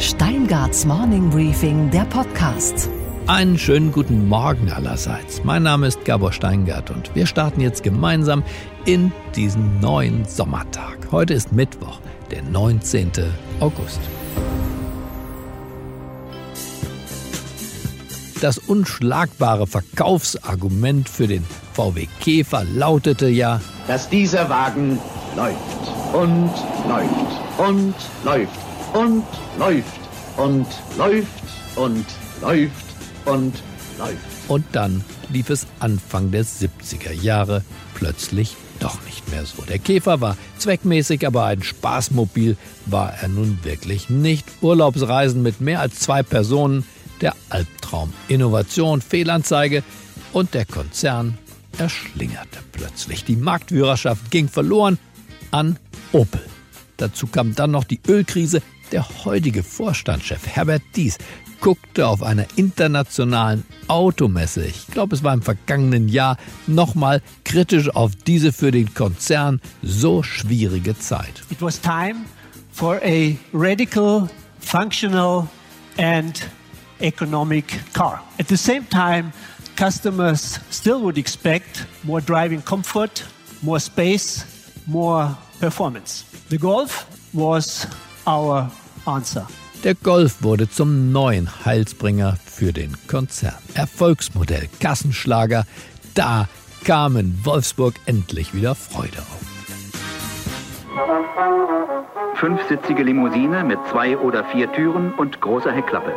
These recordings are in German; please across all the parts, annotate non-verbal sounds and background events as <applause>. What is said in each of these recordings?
Steingarts Morning Briefing, der Podcast. Einen schönen guten Morgen allerseits. Mein Name ist Gabor Steingart und wir starten jetzt gemeinsam in diesen neuen Sommertag. Heute ist Mittwoch, der 19. August. Das unschlagbare Verkaufsargument für den VW Käfer lautete ja, dass dieser Wagen läuft und läuft und läuft und läuft und läuft und läuft und läuft. Und dann lief es Anfang der 70er Jahre plötzlich doch nicht mehr so. Der Käfer war zweckmäßig, aber ein Spaßmobil war er nun wirklich nicht. Urlaubsreisen mit mehr als zwei Personen, der Albtraum. Innovation, Fehlanzeige und der Konzern erschlingerte plötzlich. Die Marktführerschaft ging verloren an Opel. Dazu kam dann noch die Ölkrise. Der heutige Vorstandschef Herbert Dies guckte auf einer internationalen Automesse, ich glaube es war im vergangenen Jahr, nochmal kritisch auf diese für den Konzern so schwierige Zeit. It was time for a radical, functional and economic car. At the same time, customers still would expect more driving comfort, more space, more performance. The Golf was our answer. Der Golf wurde zum neuen Heilsbringer für den Konzern. Erfolgsmodell, Kassenschlager, da kam in Wolfsburg endlich wieder Freude auf. Fünfsitzige Limousine mit zwei oder vier Türen und großer Heckklappe.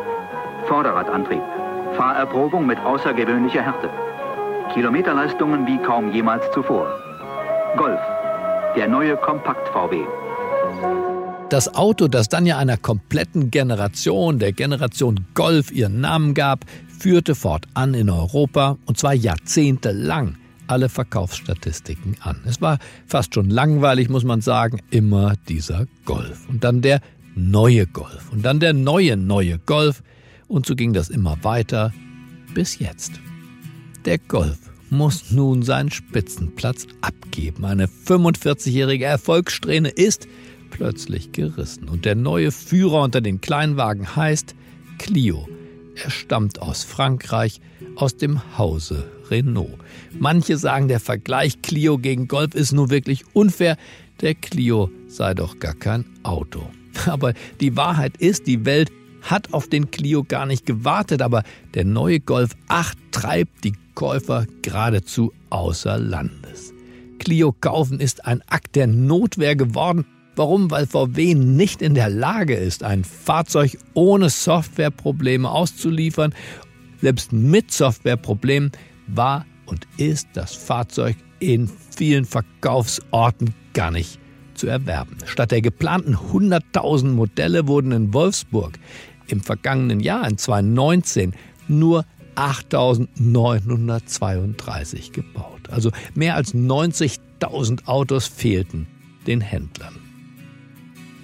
Vorderradantrieb. Fahrerprobung mit außergewöhnlicher Härte. Kilometerleistungen wie kaum jemals zuvor. Golf. Der neue Kompakt-VW. Das Auto, das dann ja einer kompletten Generation, der Generation Golf, ihren Namen gab, führte fortan in Europa, und zwar jahrzehntelang, alle Verkaufsstatistiken an. Es war fast schon langweilig, muss man sagen, immer dieser Golf. Und dann der neue Golf. Und dann der neue, neue Golf. Und so ging das immer weiter bis jetzt. Der Golf muss nun seinen Spitzenplatz abgeben. Eine 45-jährige Erfolgssträhne ist plötzlich gerissen. Und der neue Führer unter den Kleinwagen heißt Clio. Er stammt aus Frankreich, aus dem Hause Renault. Manche sagen, der Vergleich Clio gegen Golf ist nur wirklich unfair. Der Clio sei doch gar kein Auto. <laughs> Aber die Wahrheit ist, die Welt hat auf den Clio gar nicht gewartet, aber der neue Golf 8 treibt die Käufer geradezu außer Landes. Clio kaufen ist ein Akt der Notwehr geworden. Warum? Weil VW nicht in der Lage ist, ein Fahrzeug ohne Softwareprobleme auszuliefern. Selbst mit Softwareproblemen war und ist das Fahrzeug in vielen Verkaufsorten gar nicht zu erwerben. Statt der geplanten 100.000 Modelle wurden in Wolfsburg im vergangenen Jahr, in 2019, nur 8.932 gebaut. Also mehr als 90.000 Autos fehlten den Händlern.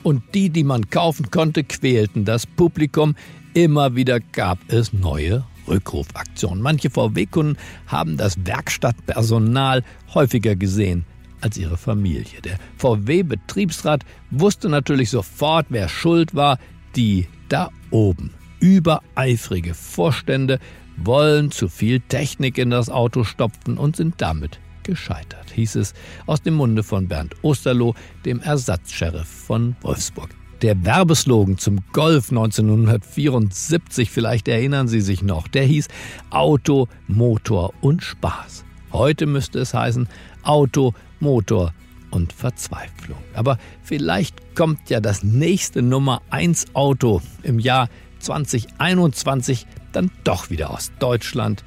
Und die, die man kaufen konnte, quälten das Publikum. Immer wieder gab es neue Rückrufaktionen. Manche VW-Kunden haben das Werkstattpersonal häufiger gesehen als ihre Familie. Der VW-Betriebsrat wusste natürlich sofort, wer schuld war. Die da oben. Übereifrige Vorstände wollen zu viel Technik in das Auto stopfen und sind damit gescheitert, hieß es aus dem Munde von Bernd Osterloh, dem Ersatzsheriff von Wolfsburg. Der Werbeslogan zum Golf 1974, vielleicht erinnern Sie sich noch, der hieß Auto, Motor und Spaß. Heute müsste es heißen Auto, Motor und Verzweiflung. Aber vielleicht kommt ja das nächste Nummer 1 Auto im Jahr 2021 dann doch wieder aus Deutschland.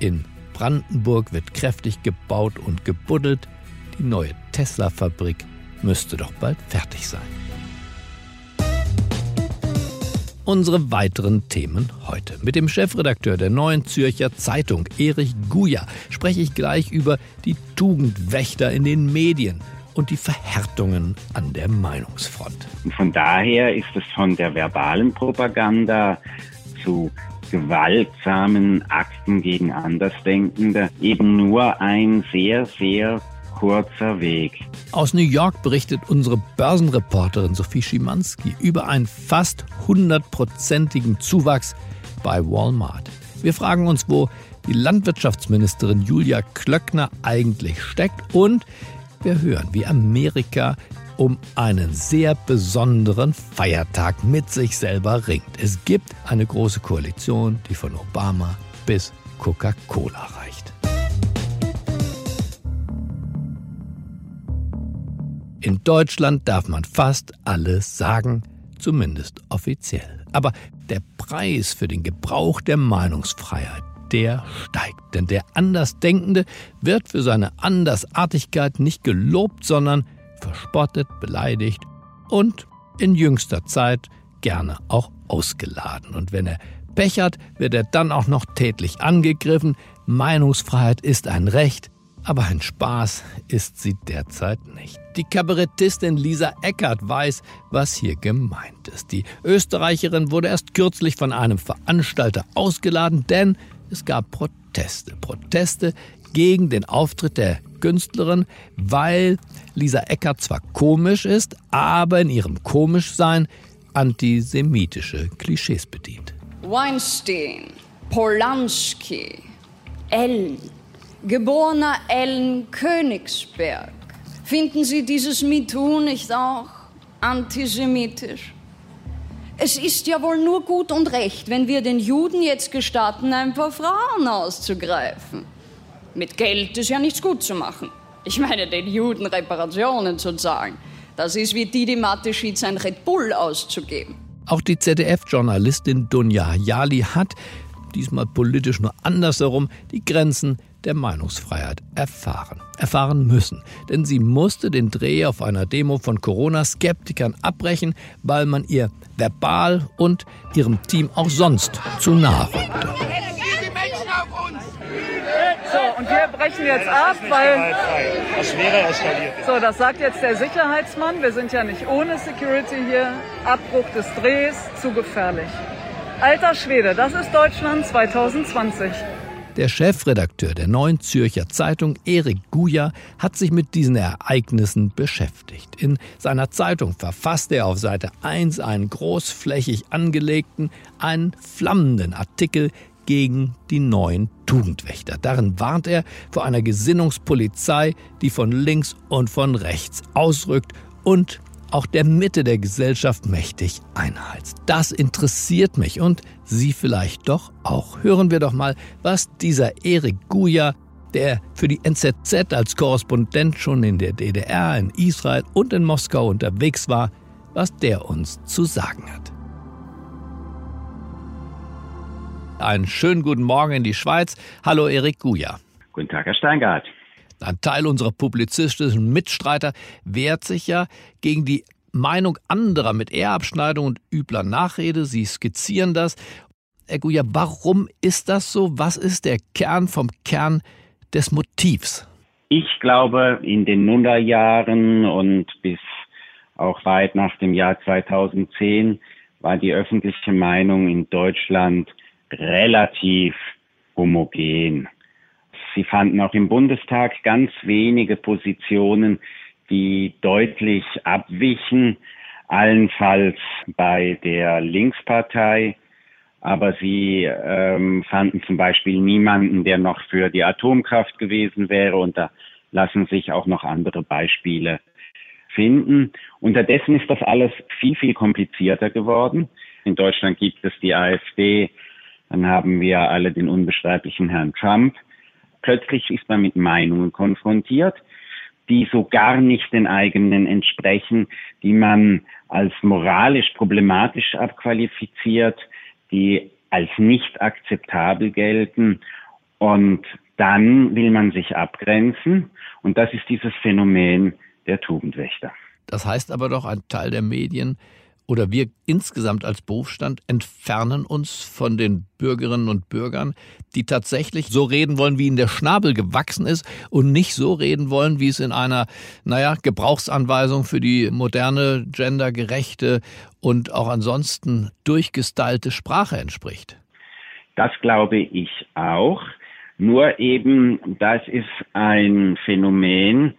In Brandenburg wird kräftig gebaut und gebuddelt. Die neue Tesla-Fabrik müsste doch bald fertig sein. Unsere weiteren Themen heute. Mit dem Chefredakteur der Neuen Zürcher Zeitung, Erich Guja, spreche ich gleich über die Tugendwächter in den Medien und die Verhärtungen an der Meinungsfront. Von daher ist es von der verbalen Propaganda zu gewaltsamen Akten gegen Andersdenkende eben nur ein sehr, sehr kurzer Weg. Aus New York berichtet unsere Börsenreporterin Sophie Schimanski über einen fast hundertprozentigen Zuwachs bei Walmart. Wir fragen uns, wo die Landwirtschaftsministerin Julia Klöckner eigentlich steckt und wir hören, wie Amerika um einen sehr besonderen Feiertag mit sich selber ringt. Es gibt eine große Koalition, die von Obama bis Coca-Cola reicht. In Deutschland darf man fast alles sagen, zumindest offiziell. Aber der Preis für den Gebrauch der Meinungsfreiheit, der steigt. Denn der Andersdenkende wird für seine Andersartigkeit nicht gelobt, sondern verspottet, beleidigt und in jüngster Zeit gerne auch ausgeladen. Und wenn er Pech wird er dann auch noch tätlich angegriffen. Meinungsfreiheit ist ein Recht, aber ein Spaß ist sie derzeit nicht. Die Kabarettistin Lisa Eckert weiß, was hier gemeint ist. Die Österreicherin wurde erst kürzlich von einem Veranstalter ausgeladen, denn es gab Proteste. Proteste gegen den Auftritt der Künstlerin, weil Lisa Eckert zwar komisch ist, aber in ihrem Komischsein antisemitische Klischees bedient. Weinstein, Polanski, Ellen, geborener Ellen Königsberg. Finden Sie dieses MeToo nicht auch antisemitisch? Es ist ja wohl nur gut und recht, wenn wir den Juden jetzt gestatten, ein paar Frauen auszugreifen. Mit Geld ist ja nichts gut zu machen. Ich meine, den Juden Reparationen zu zahlen. Das ist wie Didi Mateschitz ein Red Bull auszugeben. Auch die ZDF-Journalistin Dunja Jali hat, diesmal politisch nur andersherum, die Grenzen der Meinungsfreiheit erfahren. Erfahren müssen. Denn sie musste den Dreh auf einer Demo von Corona-Skeptikern abbrechen, weil man ihr verbal und ihrem Team auch sonst zu nahe rückte. So, und wir brechen jetzt ab, weil. Das wäre eskaliert. So, das sagt jetzt der Sicherheitsmann. Wir sind ja nicht ohne Security hier. Abbruch des Drehs, zu gefährlich. Alter Schwede, das ist Deutschland 2020. Der Chefredakteur der Neuen Zürcher Zeitung, Erik Guja, hat sich mit diesen Ereignissen beschäftigt. In seiner Zeitung verfasst er auf Seite 1 einen großflächig angelegten, einen flammenden Artikel gegen die neuen Tugendwächter. Darin warnt er vor einer Gesinnungspolizei, die von links und von rechts ausrückt und auch der Mitte der Gesellschaft mächtig einheizt. Das interessiert mich und Sie vielleicht doch auch. Hören wir doch mal, was dieser Erik Guja, der für die NZZ als Korrespondent schon in der DDR, in Israel und in Moskau unterwegs war, was der uns zu sagen hat. Einen schönen guten Morgen in die Schweiz. Hallo Erik Guja. Guten Tag, Herr Steingart. Ein Teil unserer publizistischen Mitstreiter wehrt sich ja gegen die Meinung anderer mit Ehrabschneidung und übler Nachrede. Sie skizzieren das. Herr Guja, warum ist das so? Was ist der Kern vom Kern des Motivs? Ich glaube, in den Nullerjahren und bis auch weit nach dem Jahr 2010 war die öffentliche Meinung in Deutschland relativ homogen. Sie fanden auch im Bundestag ganz wenige Positionen, die deutlich abwichen, allenfalls bei der Linkspartei. Aber sie ähm, fanden zum Beispiel niemanden, der noch für die Atomkraft gewesen wäre. Und da lassen sich auch noch andere Beispiele finden. Unterdessen ist das alles viel, viel komplizierter geworden. In Deutschland gibt es die AfD, dann haben wir alle den unbeschreiblichen Herrn Trump. Plötzlich ist man mit Meinungen konfrontiert, die so gar nicht den eigenen entsprechen, die man als moralisch problematisch abqualifiziert, die als nicht akzeptabel gelten. Und dann will man sich abgrenzen. Und das ist dieses Phänomen der Tugendwächter. Das heißt aber doch, ein Teil der Medien oder wir insgesamt als Berufsstand entfernen uns von den Bürgerinnen und Bürgern, die tatsächlich so reden wollen, wie ihnen der Schnabel gewachsen ist und nicht so reden wollen, wie es in einer, naja, Gebrauchsanweisung für die moderne, gendergerechte und auch ansonsten durchgestylte Sprache entspricht. Das glaube ich auch. Nur eben, das ist ein Phänomen,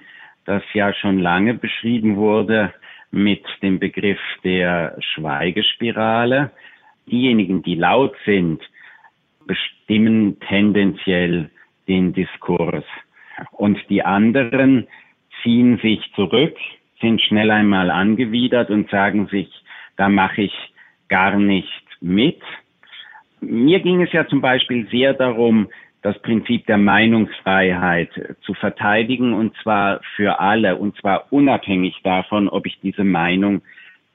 das ja schon lange beschrieben wurde mit dem Begriff der Schweigespirale. Diejenigen, die laut sind, bestimmen tendenziell den Diskurs. Und die anderen ziehen sich zurück, sind schnell einmal angewidert und sagen sich, da mache ich gar nicht mit. Mir ging es ja zum Beispiel sehr darum, das Prinzip der Meinungsfreiheit zu verteidigen und zwar für alle und zwar unabhängig davon, ob ich diese Meinung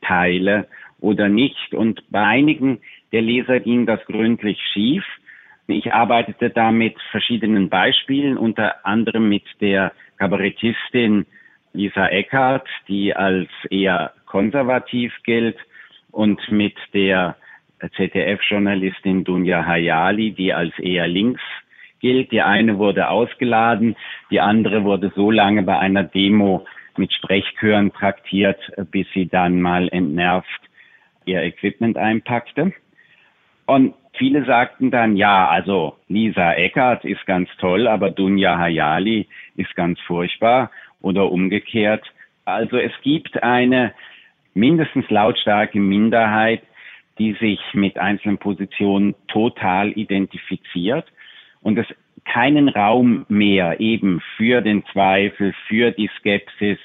teile oder nicht. Und bei einigen der Leser ging das gründlich schief. Ich arbeitete da mit verschiedenen Beispielen, unter anderem mit der Kabarettistin Lisa Eckert, die als eher konservativ gilt, und mit der ZDF-Journalistin Dunja Hayali, die als eher links gilt. Die eine wurde ausgeladen, die andere wurde so lange bei einer Demo mit Sprechchören traktiert, bis sie dann mal entnervt ihr Equipment einpackte. Und viele sagten dann, ja, also Lisa Eckert ist ganz toll, aber Dunja Hayali ist ganz furchtbar oder umgekehrt. Also es gibt eine mindestens lautstarke Minderheit, die sich mit einzelnen Positionen total identifiziert und es keinen Raum mehr eben für den Zweifel, für die Skepsis,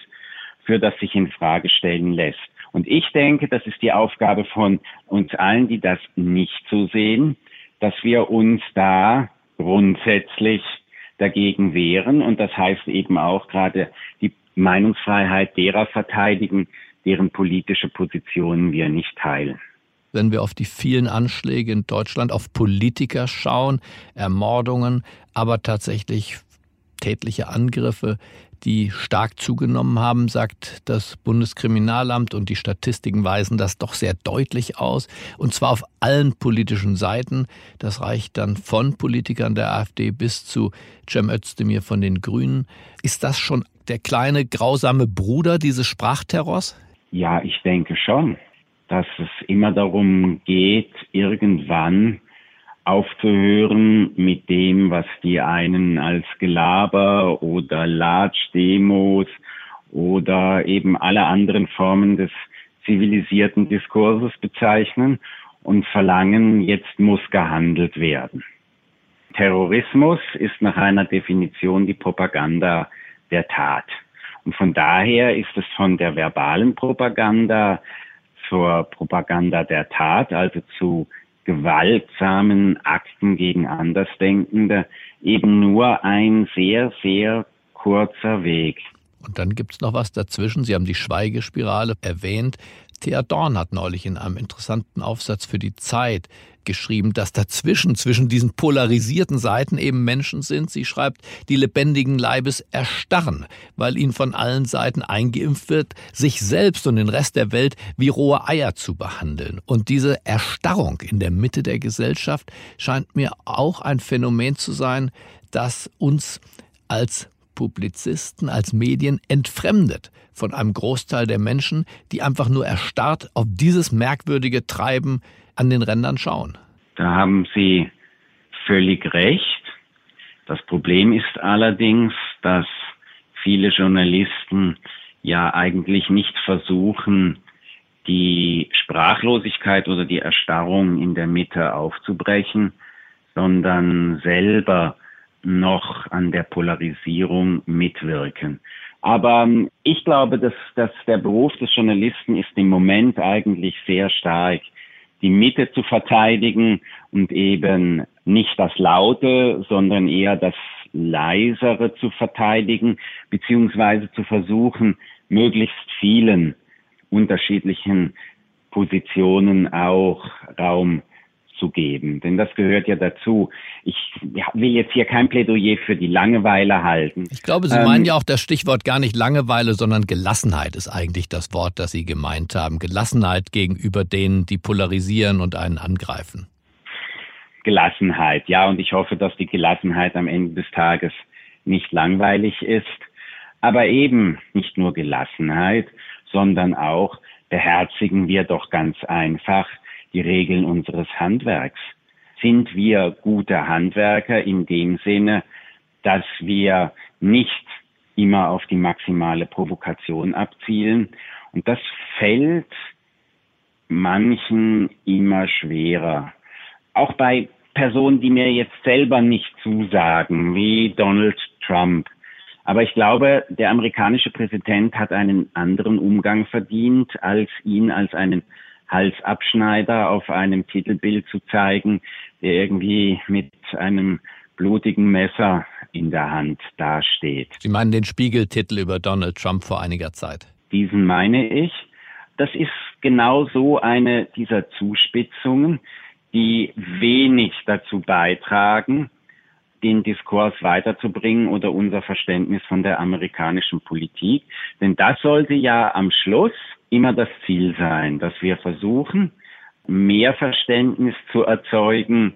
für das sich in Frage stellen lässt. Und ich denke, das ist die Aufgabe von uns allen, die das nicht so sehen, dass wir uns da grundsätzlich dagegen wehren. Und das heißt eben auch gerade die Meinungsfreiheit derer verteidigen, deren politische Positionen wir nicht teilen wenn wir auf die vielen Anschläge in Deutschland, auf Politiker schauen, Ermordungen, aber tatsächlich tätliche Angriffe, die stark zugenommen haben, sagt das Bundeskriminalamt und die Statistiken weisen das doch sehr deutlich aus. Und zwar auf allen politischen Seiten. Das reicht dann von Politikern der AfD bis zu Cem Özdemir von den Grünen. Ist das schon der kleine grausame Bruder dieses Sprachterrors? Ja, ich denke schon dass es immer darum geht, irgendwann aufzuhören mit dem, was die einen als Gelaber oder Large-Demos oder eben alle anderen Formen des zivilisierten Diskurses bezeichnen und verlangen, jetzt muss gehandelt werden. Terrorismus ist nach einer Definition die Propaganda der Tat. Und von daher ist es von der verbalen Propaganda zur Propaganda der Tat, also zu gewaltsamen Akten gegen Andersdenkende, eben nur ein sehr, sehr kurzer Weg. Und dann gibt es noch was dazwischen. Sie haben die Schweigespirale erwähnt. Thea Dorn hat neulich in einem interessanten Aufsatz für die Zeit geschrieben, dass dazwischen, zwischen diesen polarisierten Seiten eben Menschen sind. Sie schreibt, die lebendigen Leibes erstarren, weil ihnen von allen Seiten eingeimpft wird, sich selbst und den Rest der Welt wie rohe Eier zu behandeln. Und diese Erstarrung in der Mitte der Gesellschaft scheint mir auch ein Phänomen zu sein, das uns als Publizisten, als Medien entfremdet von einem Großteil der Menschen, die einfach nur erstarrt auf dieses merkwürdige Treiben an den Rändern schauen. Da haben Sie völlig recht. Das Problem ist allerdings, dass viele Journalisten ja eigentlich nicht versuchen, die Sprachlosigkeit oder die Erstarrung in der Mitte aufzubrechen, sondern selber noch an der Polarisierung mitwirken. Aber ähm, ich glaube, dass, dass der Beruf des Journalisten ist im Moment eigentlich sehr stark, die Mitte zu verteidigen und eben nicht das Laute, sondern eher das Leisere zu verteidigen, beziehungsweise zu versuchen, möglichst vielen unterschiedlichen Positionen auch Raum zu geben, denn das gehört ja dazu. Ich will jetzt hier kein Plädoyer für die Langeweile halten. Ich glaube, Sie ähm, meinen ja auch das Stichwort gar nicht Langeweile, sondern Gelassenheit ist eigentlich das Wort, das Sie gemeint haben. Gelassenheit gegenüber denen, die polarisieren und einen angreifen. Gelassenheit, ja, und ich hoffe, dass die Gelassenheit am Ende des Tages nicht langweilig ist, aber eben nicht nur Gelassenheit, sondern auch beherzigen wir doch ganz einfach die Regeln unseres Handwerks. sind wir gute Handwerker in dem Sinne, dass wir nicht immer auf die maximale Provokation abzielen. Und das fällt manchen immer schwerer. Auch bei Personen, die mir jetzt selber nicht zusagen, wie Donald Trump. Aber ich glaube, der amerikanische Präsident hat einen anderen Umgang verdient, als ihn als einen Halsabschneider auf einem Titelbild zu zeigen, der irgendwie mit einem blutigen Messer in der Hand dasteht. Sie meinen den Spiegeltitel über Donald Trump vor einiger Zeit? Diesen meine ich. Das ist genau so eine dieser Zuspitzungen, die wenig dazu beitragen, den Diskurs weiterzubringen oder unser Verständnis von der amerikanischen Politik. Denn das sollte ja am Schluss immer das Ziel sein, dass wir versuchen, mehr Verständnis zu erzeugen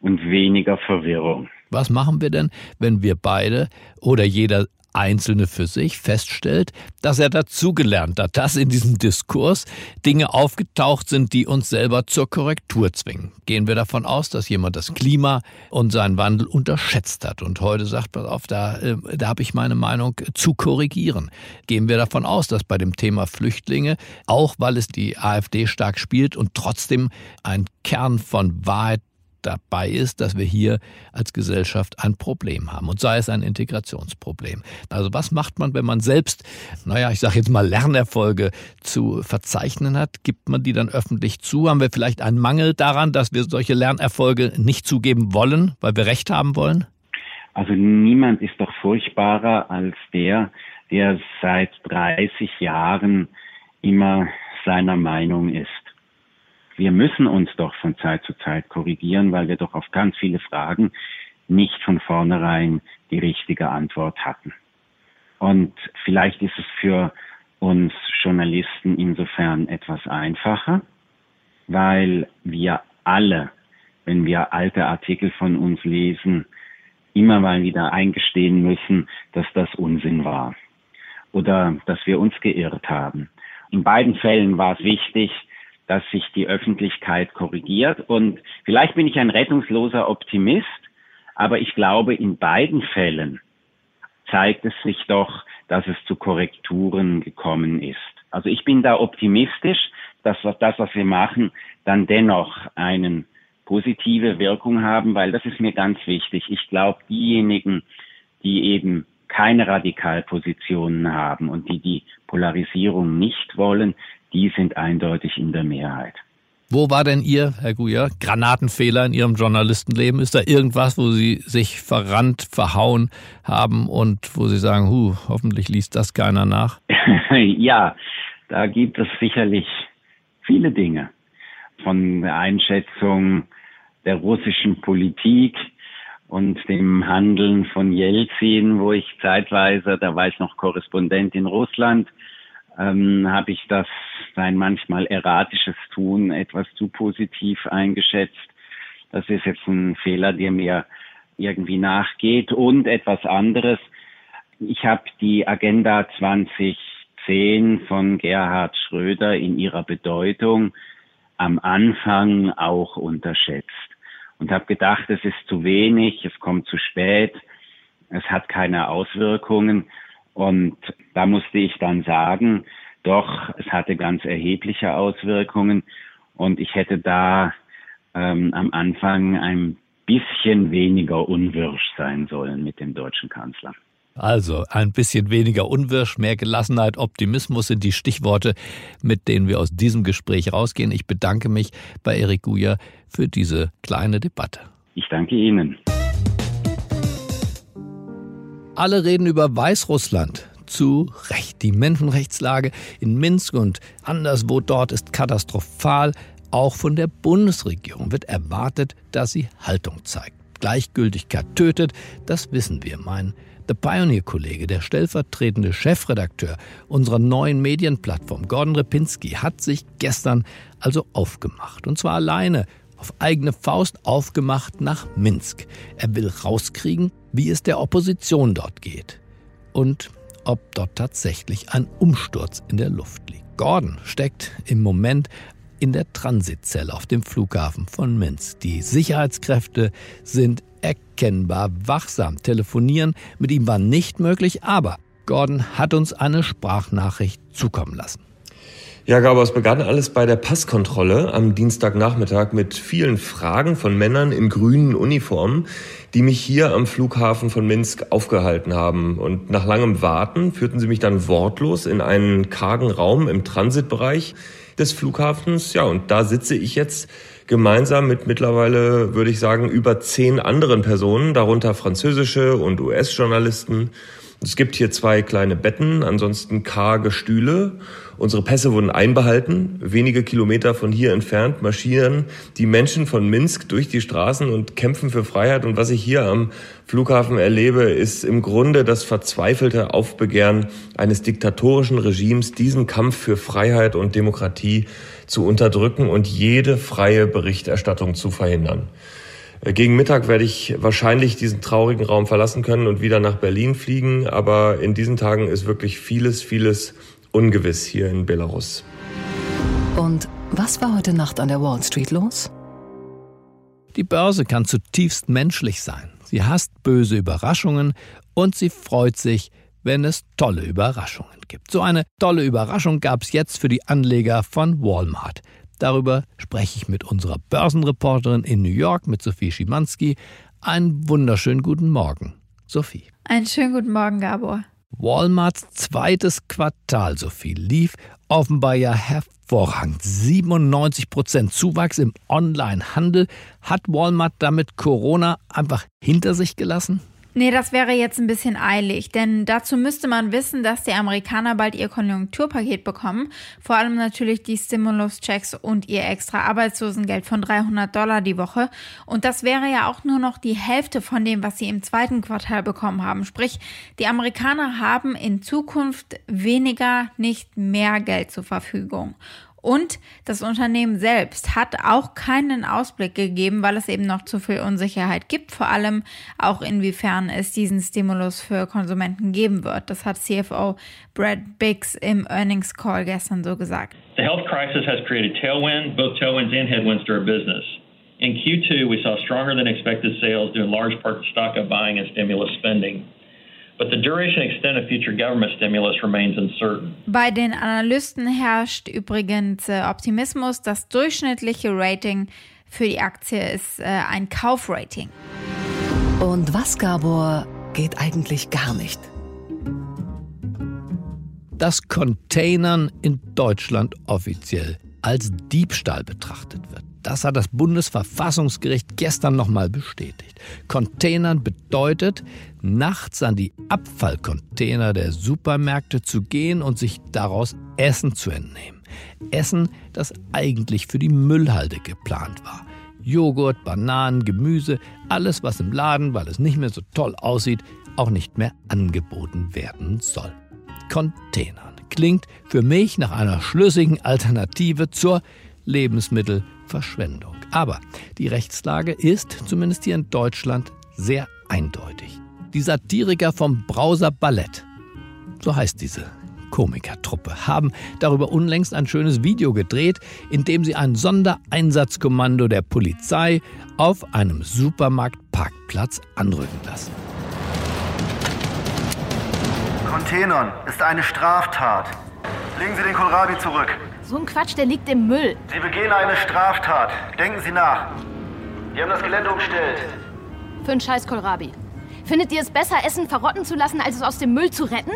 und weniger Verwirrung. Was machen wir denn, wenn wir beide oder jeder Einzelne für sich feststellt, dass er dazugelernt hat, dass in diesem Diskurs Dinge aufgetaucht sind, die uns selber zur Korrektur zwingen. Gehen wir davon aus, dass jemand das Klima und seinen Wandel unterschätzt hat und heute sagt, pass auf, da, äh, da habe ich meine Meinung zu korrigieren. Gehen wir davon aus, dass bei dem Thema Flüchtlinge, auch weil es die AfD stark spielt und trotzdem ein Kern von Wahrheit dabei ist, dass wir hier als Gesellschaft ein Problem haben und sei es ein Integrationsproblem. Also was macht man, wenn man selbst, naja, ich sage jetzt mal Lernerfolge zu verzeichnen hat? Gibt man die dann öffentlich zu? Haben wir vielleicht einen Mangel daran, dass wir solche Lernerfolge nicht zugeben wollen, weil wir Recht haben wollen? Also niemand ist doch furchtbarer als der, der seit 30 Jahren immer seiner Meinung ist wir müssen uns doch von Zeit zu Zeit korrigieren, weil wir doch auf ganz viele Fragen nicht von vornherein die richtige Antwort hatten. Und vielleicht ist es für uns Journalisten insofern etwas einfacher, weil wir alle, wenn wir alte Artikel von uns lesen, immer mal wieder eingestehen müssen, dass das Unsinn war oder dass wir uns geirrt haben. In beiden Fällen war es wichtig, dass sich die Öffentlichkeit korrigiert. Und vielleicht bin ich ein rettungsloser Optimist, aber ich glaube, in beiden Fällen zeigt es sich doch, dass es zu Korrekturen gekommen ist. Also ich bin da optimistisch, dass das, was wir machen, dann dennoch eine positive Wirkung haben, weil das ist mir ganz wichtig. Ich glaube, diejenigen, die eben keine Radikalpositionen haben und die die Polarisierung nicht wollen, die sind eindeutig in der Mehrheit. Wo war denn Ihr, Herr Guyer, Granatenfehler in Ihrem Journalistenleben? Ist da irgendwas, wo Sie sich verrannt, verhauen haben und wo Sie sagen, hu, hoffentlich liest das keiner nach? <laughs> ja, da gibt es sicherlich viele Dinge. Von der Einschätzung der russischen Politik und dem Handeln von Jelzin, wo ich zeitweise, da war ich noch Korrespondent in Russland, ähm, habe ich das sein manchmal erratisches Tun etwas zu positiv eingeschätzt. Das ist jetzt ein Fehler, der mir irgendwie nachgeht. Und etwas anderes. Ich habe die Agenda 2010 von Gerhard Schröder in ihrer Bedeutung am Anfang auch unterschätzt und habe gedacht, es ist zu wenig, es kommt zu spät, es hat keine Auswirkungen. Und da musste ich dann sagen, doch, es hatte ganz erhebliche Auswirkungen. Und ich hätte da ähm, am Anfang ein bisschen weniger unwirsch sein sollen mit dem deutschen Kanzler. Also ein bisschen weniger Unwirsch, mehr Gelassenheit, Optimismus sind die Stichworte, mit denen wir aus diesem Gespräch rausgehen. Ich bedanke mich bei Erik Guja für diese kleine Debatte. Ich danke Ihnen. Alle reden über Weißrussland. Zu Recht. Die Menschenrechtslage in Minsk und anderswo dort ist katastrophal. Auch von der Bundesregierung wird erwartet, dass sie Haltung zeigt. Gleichgültigkeit tötet, das wissen wir. Mein The Pioneer-Kollege, der stellvertretende Chefredakteur unserer neuen Medienplattform, Gordon Repinski, hat sich gestern also aufgemacht. Und zwar alleine auf eigene Faust aufgemacht nach Minsk. Er will rauskriegen, wie es der Opposition dort geht und ob dort tatsächlich ein Umsturz in der Luft liegt. Gordon steckt im Moment in der Transitzelle auf dem Flughafen von Minsk. Die Sicherheitskräfte sind erkennbar wachsam. Telefonieren mit ihm war nicht möglich, aber Gordon hat uns eine Sprachnachricht zukommen lassen. Ja, Gabor, es begann alles bei der Passkontrolle am Dienstagnachmittag mit vielen Fragen von Männern in grünen Uniformen, die mich hier am Flughafen von Minsk aufgehalten haben. Und nach langem Warten führten sie mich dann wortlos in einen kargen Raum im Transitbereich des Flughafens. Ja, und da sitze ich jetzt gemeinsam mit mittlerweile, würde ich sagen, über zehn anderen Personen, darunter französische und US-Journalisten es gibt hier zwei kleine Betten, ansonsten karge Stühle. Unsere Pässe wurden einbehalten. Wenige Kilometer von hier entfernt marschieren die Menschen von Minsk durch die Straßen und kämpfen für Freiheit. Und was ich hier am Flughafen erlebe, ist im Grunde das verzweifelte Aufbegehren eines diktatorischen Regimes, diesen Kampf für Freiheit und Demokratie zu unterdrücken und jede freie Berichterstattung zu verhindern. Äh, gegen Mittag werde ich wahrscheinlich diesen traurigen Raum verlassen können und wieder nach Berlin fliegen. Aber in diesen Tagen ist wirklich vieles, vieles ungewiss hier in Belarus. Und was war heute Nacht an der Wall Street los? Die Börse kann zutiefst menschlich sein. Sie hasst böse Überraschungen und sie freut sich, wenn es tolle Überraschungen gibt. So eine tolle Überraschung gab es jetzt für die Anleger von Walmart. Darüber spreche ich mit unserer Börsenreporterin in New York, mit Sophie Schimanski. Einen wunderschönen guten Morgen, Sophie. Einen schönen guten Morgen, Gabor. Walmarts zweites Quartal, Sophie, lief offenbar ja hervorragend. 97 Prozent Zuwachs im Onlinehandel. Hat Walmart damit Corona einfach hinter sich gelassen? Nee, das wäre jetzt ein bisschen eilig, denn dazu müsste man wissen, dass die Amerikaner bald ihr Konjunkturpaket bekommen, vor allem natürlich die Stimulus-Checks und ihr extra Arbeitslosengeld von 300 Dollar die Woche. Und das wäre ja auch nur noch die Hälfte von dem, was sie im zweiten Quartal bekommen haben. Sprich, die Amerikaner haben in Zukunft weniger, nicht mehr Geld zur Verfügung. Und das Unternehmen selbst hat auch keinen Ausblick gegeben, weil es eben noch zu viel Unsicherheit gibt, vor allem auch inwiefern es diesen Stimulus für Konsumenten geben wird. Das hat CFO Brad Biggs im Earnings Call gestern so gesagt. The health crisis has created tailwinds, both tailwinds and headwinds to our business. In Q2, we saw stronger than expected sales due in large part to stock up buying and stimulus spending. Bei den Analysten herrscht übrigens äh, Optimismus. Das durchschnittliche Rating für die Aktie ist äh, ein Kaufrating. Und was, Gabor, geht eigentlich gar nicht? Dass Containern in Deutschland offiziell als Diebstahl betrachtet wird. Das hat das Bundesverfassungsgericht gestern nochmal bestätigt. Containern bedeutet, nachts an die Abfallcontainer der Supermärkte zu gehen und sich daraus Essen zu entnehmen. Essen, das eigentlich für die Müllhalde geplant war. Joghurt, Bananen, Gemüse, alles, was im Laden, weil es nicht mehr so toll aussieht, auch nicht mehr angeboten werden soll. Containern klingt für mich nach einer schlüssigen Alternative zur Lebensmittelverschwendung. Aber die Rechtslage ist, zumindest hier in Deutschland, sehr eindeutig. Die Satiriker vom Browser Ballett, so heißt diese Komikertruppe, haben darüber unlängst ein schönes Video gedreht, in dem sie ein Sondereinsatzkommando der Polizei auf einem Supermarktparkplatz anrücken lassen. Containern ist eine Straftat. Legen Sie den Kohlrabi zurück. So ein Quatsch, der liegt im Müll. Sie begehen eine Straftat. Denken Sie nach. Wir haben das Gelände umstellt. Für einen Scheiß Kohlrabi. Findet ihr es besser, Essen verrotten zu lassen, als es aus dem Müll zu retten?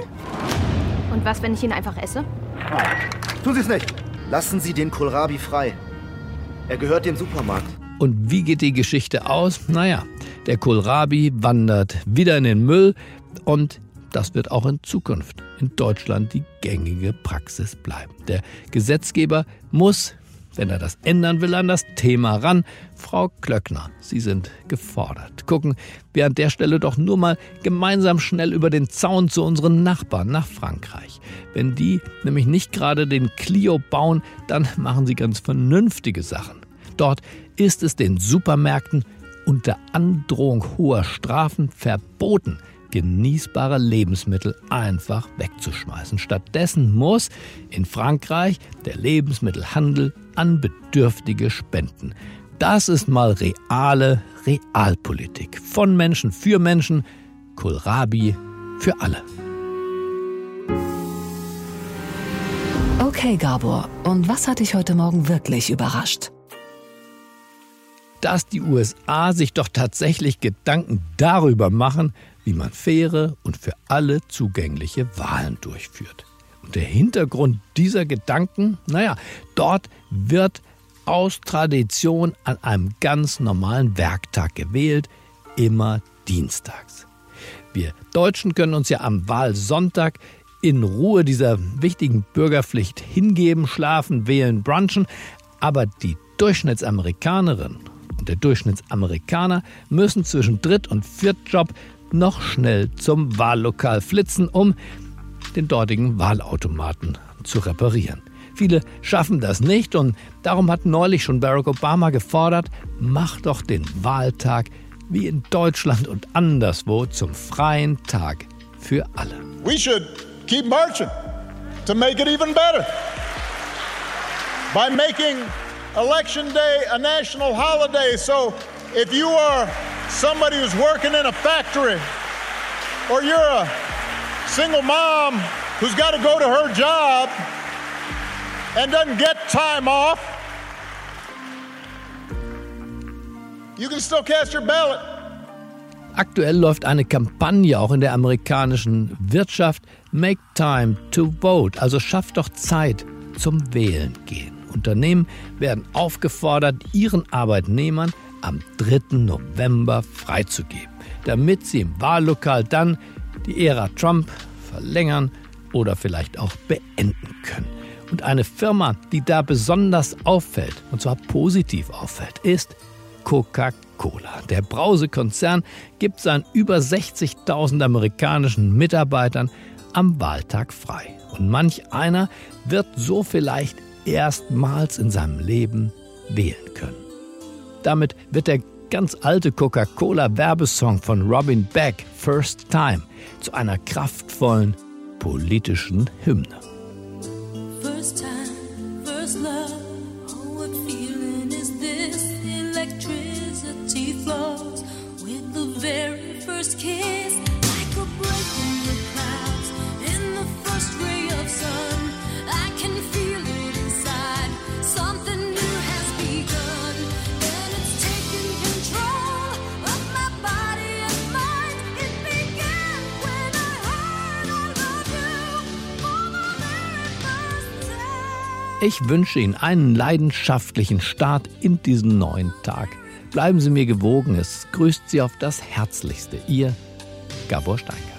Und was, wenn ich ihn einfach esse? Tun Sie es nicht. Lassen Sie den Kohlrabi frei. Er gehört dem Supermarkt. Und wie geht die Geschichte aus? Naja, der Kohlrabi wandert wieder in den Müll und das wird auch in Zukunft in Deutschland die gängige Praxis bleiben. Der Gesetzgeber muss, wenn er das ändern will, an das Thema ran. Frau Klöckner, Sie sind gefordert. Gucken wir an der Stelle doch nur mal gemeinsam schnell über den Zaun zu unseren Nachbarn nach Frankreich. Wenn die nämlich nicht gerade den Clio bauen, dann machen sie ganz vernünftige Sachen. Dort ist es den Supermärkten unter Androhung hoher Strafen verboten, genießbare Lebensmittel einfach wegzuschmeißen. Stattdessen muss in Frankreich der Lebensmittelhandel an Bedürftige spenden. Das ist mal reale Realpolitik. Von Menschen für Menschen, Kohlrabi für alle. Okay, Gabor, und was hat dich heute Morgen wirklich überrascht? Dass die USA sich doch tatsächlich Gedanken darüber machen, wie man faire und für alle zugängliche Wahlen durchführt. Und der Hintergrund dieser Gedanken, naja, dort wird aus Tradition an einem ganz normalen Werktag gewählt, immer dienstags. Wir Deutschen können uns ja am Wahlsonntag in Ruhe dieser wichtigen Bürgerpflicht hingeben, schlafen, wählen, brunchen, aber die Durchschnittsamerikanerin und der Durchschnittsamerikaner müssen zwischen Dritt- und Viertjob noch schnell zum Wahllokal flitzen, um den dortigen Wahlautomaten zu reparieren. Viele schaffen das nicht und darum hat neulich schon Barack Obama gefordert, mach doch den Wahltag wie in Deutschland und anderswo zum freien Tag für alle. We should keep marching to make it even better. By making election day a national holiday so if you are somebody who's working in a factory or you're a single mom who's got to go to her job and doesn't get time off, you can still cast your ballot. Aktuell läuft eine Kampagne auch in der amerikanischen Wirtschaft Make Time to Vote, also schafft doch Zeit zum Wählen gehen. Unternehmen werden aufgefordert, ihren Arbeitnehmern am 3. November freizugeben, damit sie im Wahllokal dann die Ära Trump verlängern oder vielleicht auch beenden können. Und eine Firma, die da besonders auffällt, und zwar positiv auffällt, ist Coca-Cola. Der Brausekonzern gibt seinen über 60.000 amerikanischen Mitarbeitern am Wahltag frei. Und manch einer wird so vielleicht erstmals in seinem Leben wählen können. Damit wird der ganz alte Coca-Cola-Werbesong von Robin Beck, First Time, zu einer kraftvollen politischen Hymne. First time, first love. Oh, what feeling is this? Electricity flows with the very first kiss, Ich wünsche Ihnen einen leidenschaftlichen Start in diesen neuen Tag. Bleiben Sie mir gewogen, es grüßt Sie auf das Herzlichste. Ihr Gabor Steingart.